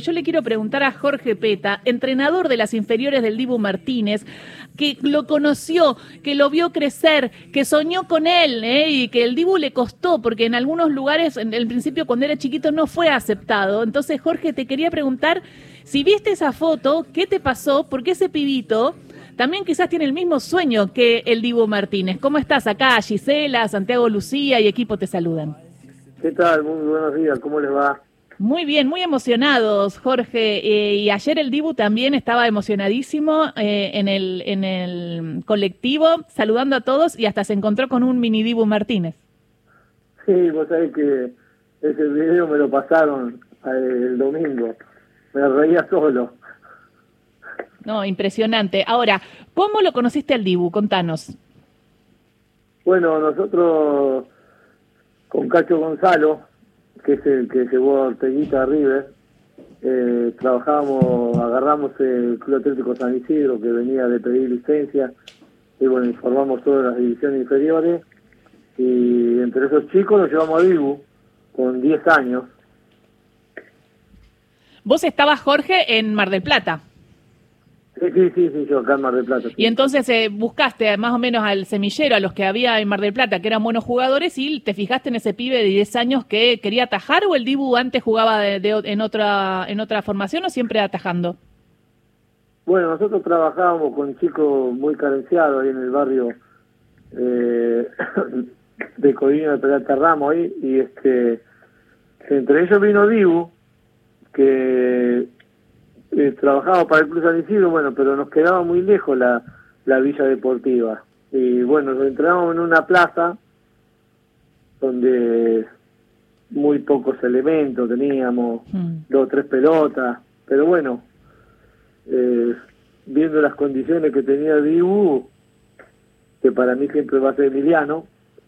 Yo le quiero preguntar a Jorge Peta, entrenador de las inferiores del Dibu Martínez, que lo conoció, que lo vio crecer, que soñó con él ¿eh? y que el Dibu le costó, porque en algunos lugares, en el principio cuando era chiquito, no fue aceptado. Entonces, Jorge, te quería preguntar si viste esa foto, ¿qué te pasó? Porque ese pibito también quizás tiene el mismo sueño que el Dibu Martínez. ¿Cómo estás acá? Gisela, Santiago Lucía y equipo te saludan. ¿Qué tal? Muy buenos días, ¿cómo les va? Muy bien, muy emocionados, Jorge. Eh, y ayer el Dibu también estaba emocionadísimo eh, en, el, en el colectivo, saludando a todos y hasta se encontró con un mini Dibu Martínez. Sí, vos sabés que ese video me lo pasaron eh, el domingo. Me reía solo. No, impresionante. Ahora, ¿cómo lo conociste al Dibu? Contanos. Bueno, nosotros con Cacho Gonzalo que es el que llevó a Orteguita a River, eh, trabajábamos, agarramos el Club Atlético San Isidro que venía de pedir licencia y bueno, informamos todas las divisiones inferiores y entre esos chicos nos llevamos a Dibu con 10 años. Vos estabas, Jorge, en Mar del Plata. Sí, sí, sí, sí, yo acá en Mar del Plata. Y entonces eh, buscaste más o menos al semillero, a los que había en Mar del Plata, que eran buenos jugadores, y te fijaste en ese pibe de 10 años que quería atajar, o el Dibu antes jugaba en, otra, en otra formación o siempre atajando? Bueno, nosotros trabajábamos con chicos muy carenciados ahí en el barrio eh, de Codina de Peralta Ramos ahí, y este entre ellos vino Dibu, que eh, trabajaba para el Club San Isidro, bueno, pero nos quedaba muy lejos la, la villa deportiva. Y bueno, nos entrábamos en una plaza donde muy pocos elementos teníamos, mm. dos o tres pelotas, pero bueno, eh, viendo las condiciones que tenía Dibu, que para mí siempre va a ser Emiliano.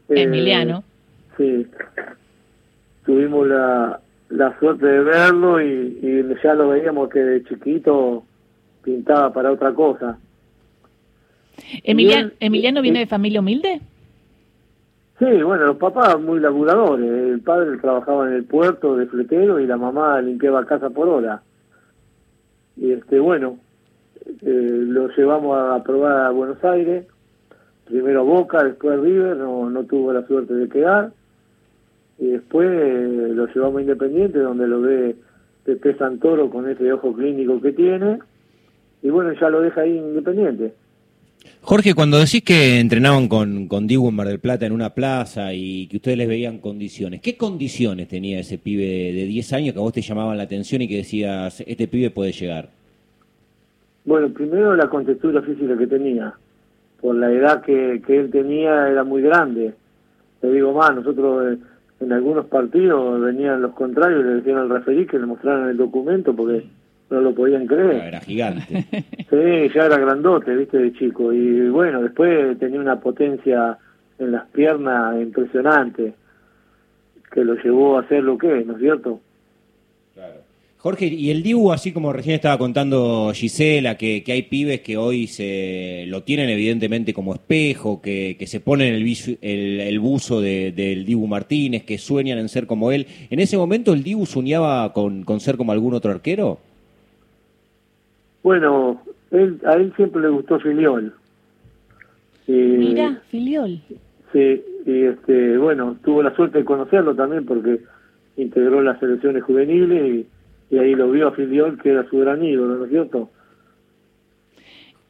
Eh, Emiliano. Sí, tuvimos la, la suerte de verlo y, ya lo veíamos que de chiquito pintaba para otra cosa. Emiliano, ¿Emiliano viene de familia humilde? Sí, bueno, los papás muy laburadores. El padre trabajaba en el puerto de fletero y la mamá limpiaba casa por hora. Y este, bueno, eh, lo llevamos a probar a Buenos Aires. Primero Boca, después River, no, no tuvo la suerte de quedar y después eh, lo llevamos a Independiente, donde lo ve Pepe Santoro con ese ojo clínico que tiene, y bueno, ya lo deja ahí Independiente. Jorge, cuando decís que entrenaban con, con Diego en Mar del Plata en una plaza y que ustedes les veían condiciones, ¿qué condiciones tenía ese pibe de 10 años que a vos te llamaban la atención y que decías, este pibe puede llegar? Bueno, primero la contextura física que tenía. Por la edad que, que él tenía era muy grande. Te digo más, nosotros... Eh, en algunos partidos venían los contrarios y le decían al referí que le mostraran el documento porque no lo podían creer. Era gigante. Sí, ya era grandote, viste, de chico. Y bueno, después tenía una potencia en las piernas impresionante que lo llevó a hacer lo que es, ¿no es cierto? Jorge, y el Dibu, así como recién estaba contando Gisela, que, hay pibes que hoy se lo tienen evidentemente como espejo, que, se ponen el, el, buzo del Dibu Martínez, que sueñan en ser como él. ¿En ese momento el Dibu soñaba con, ser como algún otro arquero? Bueno, él, a él siempre le gustó Filiol. Mira, Filiol. Sí, y este, bueno, tuvo la suerte de conocerlo también porque integró las selecciones juveniles y y ahí lo vio a Filiol, que era su gran ídolo, ¿no es cierto?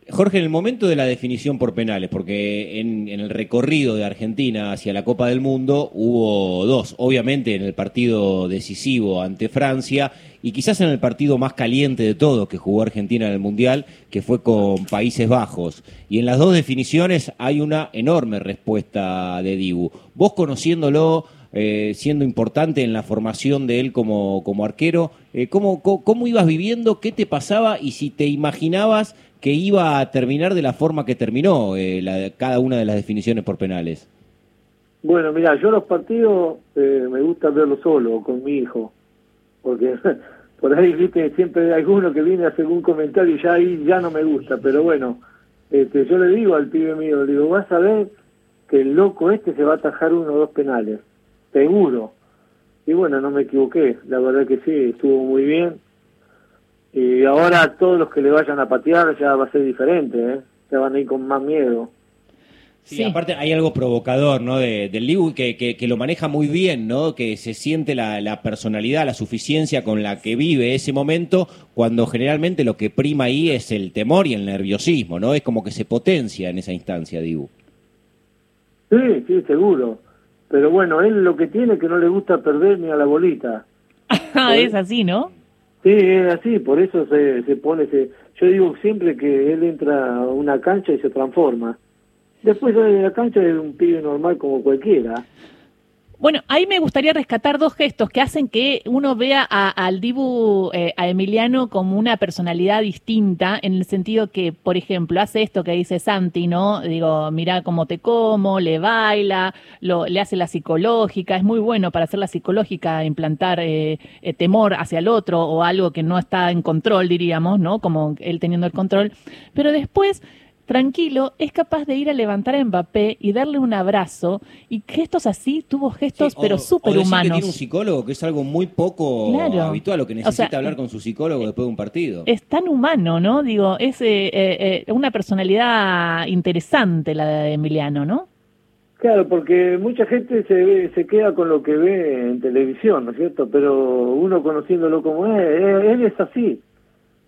Jorge, en el momento de la definición por penales, porque en, el recorrido de Argentina hacia la Copa del Mundo hubo dos, obviamente en el partido decisivo ante Francia y quizás en el partido más caliente de todos que jugó Argentina en el Mundial, que fue con Países Bajos. Y en las dos definiciones hay una enorme respuesta de Dibu. Vos conociéndolo, eh, siendo importante en la formación de él como, como arquero. Eh, ¿cómo, cómo, ibas viviendo? ¿Qué te pasaba? Y si te imaginabas que iba a terminar de la forma que terminó eh, cada una de las definiciones por penales. Bueno, mira, yo los partidos me gusta verlos solo, con mi hijo, porque por ahí, viste, siempre hay alguno que viene a hacer un comentario y ya ahí ya no me gusta, pero bueno, este, yo le digo al pibe mío, le digo, vas a ver que el loco este se va a atajar uno o dos penales seguro. Y bueno, no me equivoqué, la verdad que sí, estuvo muy bien. Y ahora todos los que le vayan a patear ya va a ser diferente, ¿eh? Se van a ir con más miedo. Sí, aparte hay algo provocador, ¿no? De, del Dibu que, que, lo maneja muy bien, ¿no? Que se siente la, la, personalidad, la suficiencia con la que vive ese momento, cuando generalmente lo que prima ahí es el temor y el nerviosismo, ¿no? Es como que se potencia en esa instancia, Dibu. Sí, sí, seguro. Pero bueno, él lo que tiene es que no le gusta perder ni a la bolita. es así, ¿no? Sí, es así, por eso se, se pone... Se... Yo digo siempre que él entra a una cancha y se transforma Después de la cancha es un pibe normal como cualquiera. Bueno, ahí me gustaría rescatar dos gestos que hacen que uno vea al Dibu, eh, a Emiliano, como una personalidad distinta, en el sentido que, por ejemplo, hace esto que dice Santi, ¿no? Digo, mira cómo te como, le baila, lo, le hace la psicológica, es muy bueno para hacer la psicológica, implantar eh, eh, temor hacia el otro o algo que no está en control, diríamos, ¿no? Como él teniendo el control. Pero después tranquilo, es capaz de ir a levantar a Mbappé y darle un abrazo. Y gestos así, tuvo gestos, pero súper humanos. que tiene un psicólogo, que es algo muy poco habitual, lo que necesita hablar con su psicólogo después de un partido. Es tan humano, ¿no? Digo, es eh, eh, eh, una personalidad interesante la de Emiliano, ¿no? Claro, porque mucha gente se se queda con lo que ve en televisión, ¿no es cierto? Pero uno conociéndolo como es, él, es así.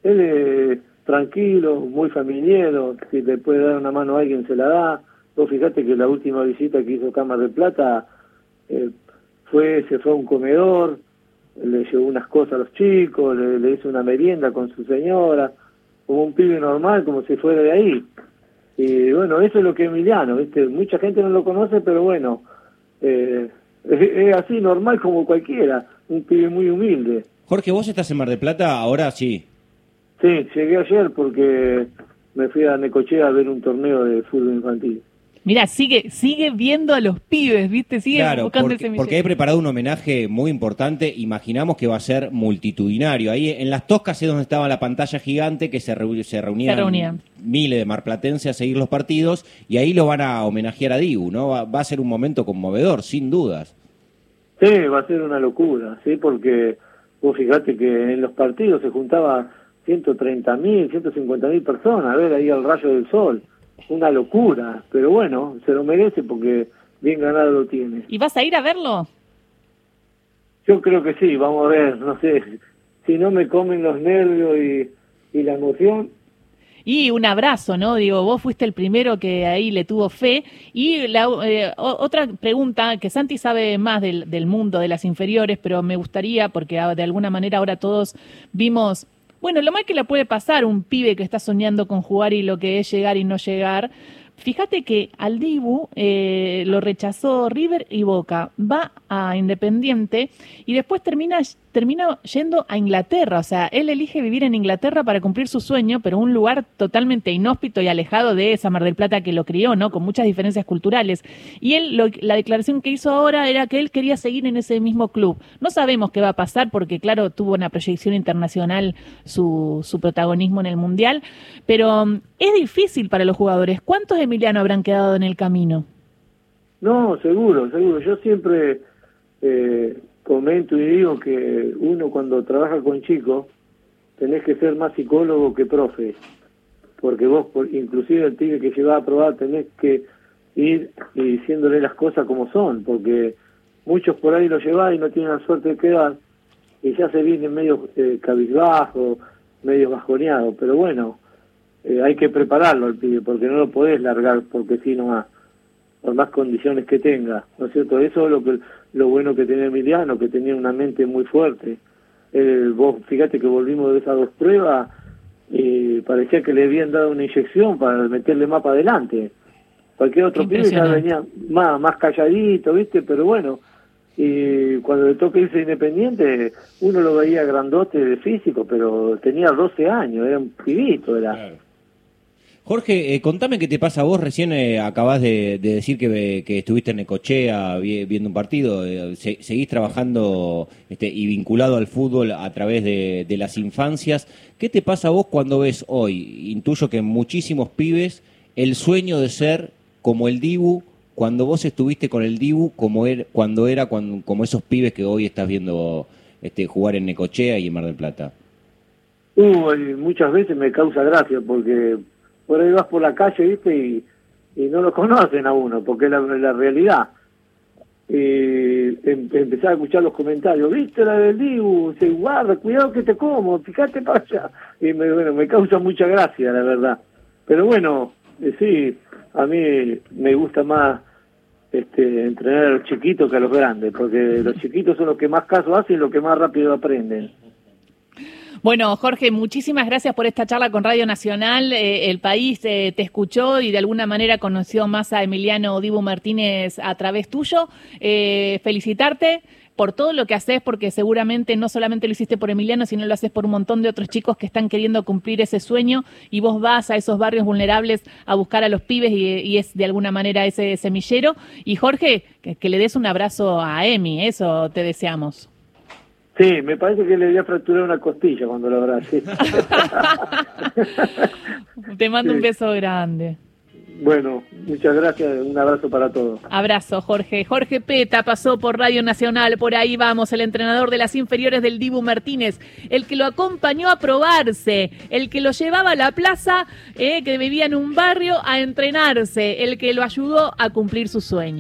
Él es tranquilo, muy familiero, si le puede dar una mano a alguien se la da. Vos fíjate que la última visita que hizo Cámara de Plata eh, fue, se fue a un comedor, le llevó unas cosas a los chicos, le, hizo una merienda con su señora, como un pibe normal, como si fuera de ahí. Y bueno, eso es lo que es Emiliano, ¿viste? Mucha gente no lo conoce, pero bueno, eh, es así, normal como cualquiera, un pibe muy humilde. Jorge, vos estás en Mar de Plata, ahora sí. Sí, llegué ayer porque me fui a Necochea a ver un torneo de fútbol infantil. Mira, sigue, sigue viendo a los pibes, ¿viste? Sigue buscando porque, porque he preparado un homenaje muy importante. Imaginamos que va a ser multitudinario. Ahí en las toscas es donde estaba la pantalla gigante que se, se, reunían, miles de marplatenses a seguir los partidos y ahí lo van a homenajear a Dibu, ¿no? Va, va, a ser un momento conmovedor, sin dudas. Sí, va a ser una locura, ¿sí? Porque vos fíjate que en los partidos se juntaba 130 mil, 150 mil personas a ver ahí al rayo del sol. Una locura, pero bueno, se lo merece porque bien ganado lo tiene. ¿Y vas a ir a verlo? Yo creo que sí, vamos a ver, no sé, si no me comen los nervios y, y la emoción, y un abrazo, ¿no? Digo, vos fuiste el primero que ahí le tuvo fe. Y la, eh, otra pregunta, que Santi sabe más del, del, mundo de las inferiores, pero me gustaría, porque de alguna manera ahora todos vimos bueno, lo mal que le puede pasar un pibe que está soñando con jugar y lo que es llegar y no llegar, Fíjate que al Dibu eh, lo rechazó River y Boca, va a Independiente y después termina, termina yendo a Inglaterra. O sea, él elige vivir en Inglaterra para cumplir su sueño, pero un lugar totalmente inhóspito y alejado de esa Mar del Plata que lo crió, ¿no? Con muchas diferencias culturales. Y él, la declaración que hizo ahora era que él quería seguir en ese mismo club. No sabemos qué va a pasar porque, claro, tuvo una proyección internacional su, su protagonismo en el Mundial, pero es difícil para los jugadores. ¿Cuántos Emiliano habrán quedado en el camino? No, seguro, seguro. Yo siempre eh, comento y digo que uno cuando trabaja con chicos tenés que ser más psicólogo que profe, porque vos, inclusive el pibe que lleva a probar, tenés que ir y diciéndole las cosas como son, porque muchos por ahí lo llevan y no tienen la suerte de quedar, y ya se vienen medio eh, cabizbajo, medio bajoneado, pero bueno, eh, hay que prepararlo al pibe, porque no lo podés largar porque si nomás, por más condiciones que tenga, ¿no es cierto? Eso es lo que lo bueno que tenía Emiliano, que tenía una mente muy fuerte. Eh, vos fíjate que volvimos de esas dos pruebas, y parecía que le habían dado una inyección para meterle más para adelante. Cualquier otro pibe ya venía más, más calladito, ¿viste? Pero bueno, y cuando le toca irse independiente, uno lo veía grandote de físico, pero tenía 12 años, era un pibito, era. Jorge, eh, contame qué te pasa vos. Recién eh, acabás de, decir que, estuviste en Ecochea viendo un partido. Eh, seguís trabajando este, y vinculado al fútbol a través de, las infancias. ¿Qué te pasa a vos cuando ves hoy? Intuyo que muchísimos pibes el sueño de ser como el Dibu cuando vos estuviste con el Dibu, como er, cuando era como esos pibes que hoy estás viendo este, jugar en Necochea y en Mar del Plata. Uh, muchas veces me causa gracia porque por ahí vas por la calle, ¿viste? Y, y no lo conocen a uno, porque es la, realidad. Y em, empezar a escuchar los comentarios, ¿viste la del Dibu? Se guarda, cuidado que te como, fíjate para allá. Y me, bueno, me causa mucha gracia, la verdad. Pero bueno, eh, sí, a mí me gusta más este, entrenar a los chiquitos que a los grandes, porque los chiquitos son los que más caso hacen y los que más rápido aprenden. Bueno, Jorge, muchísimas gracias por esta charla con Radio Nacional. Eh, el país eh, te escuchó y de alguna manera conoció más a Emiliano Dibu Martínez a través tuyo. Eh, felicitarte por todo lo que haces, porque seguramente no solamente lo hiciste por Emiliano, sino lo haces por un montón de otros chicos que están queriendo cumplir ese sueño y vos vas a esos barrios vulnerables a buscar a los pibes y, es de alguna manera ese semillero. Y Jorge, que, que le des un abrazo a Emi, eso te deseamos. Sí, me parece que le había fracturado una costilla cuando lo abracé. Te mando un beso grande. Bueno, muchas gracias, un abrazo para todos. Abrazo, Jorge. Jorge Peta pasó por Radio Nacional, por ahí vamos, el entrenador de las inferiores del Dibu Martínez, el que lo acompañó a probarse, el que lo llevaba a la plaza, eh, que vivía en un barrio, a entrenarse, el que lo ayudó a cumplir su sueño.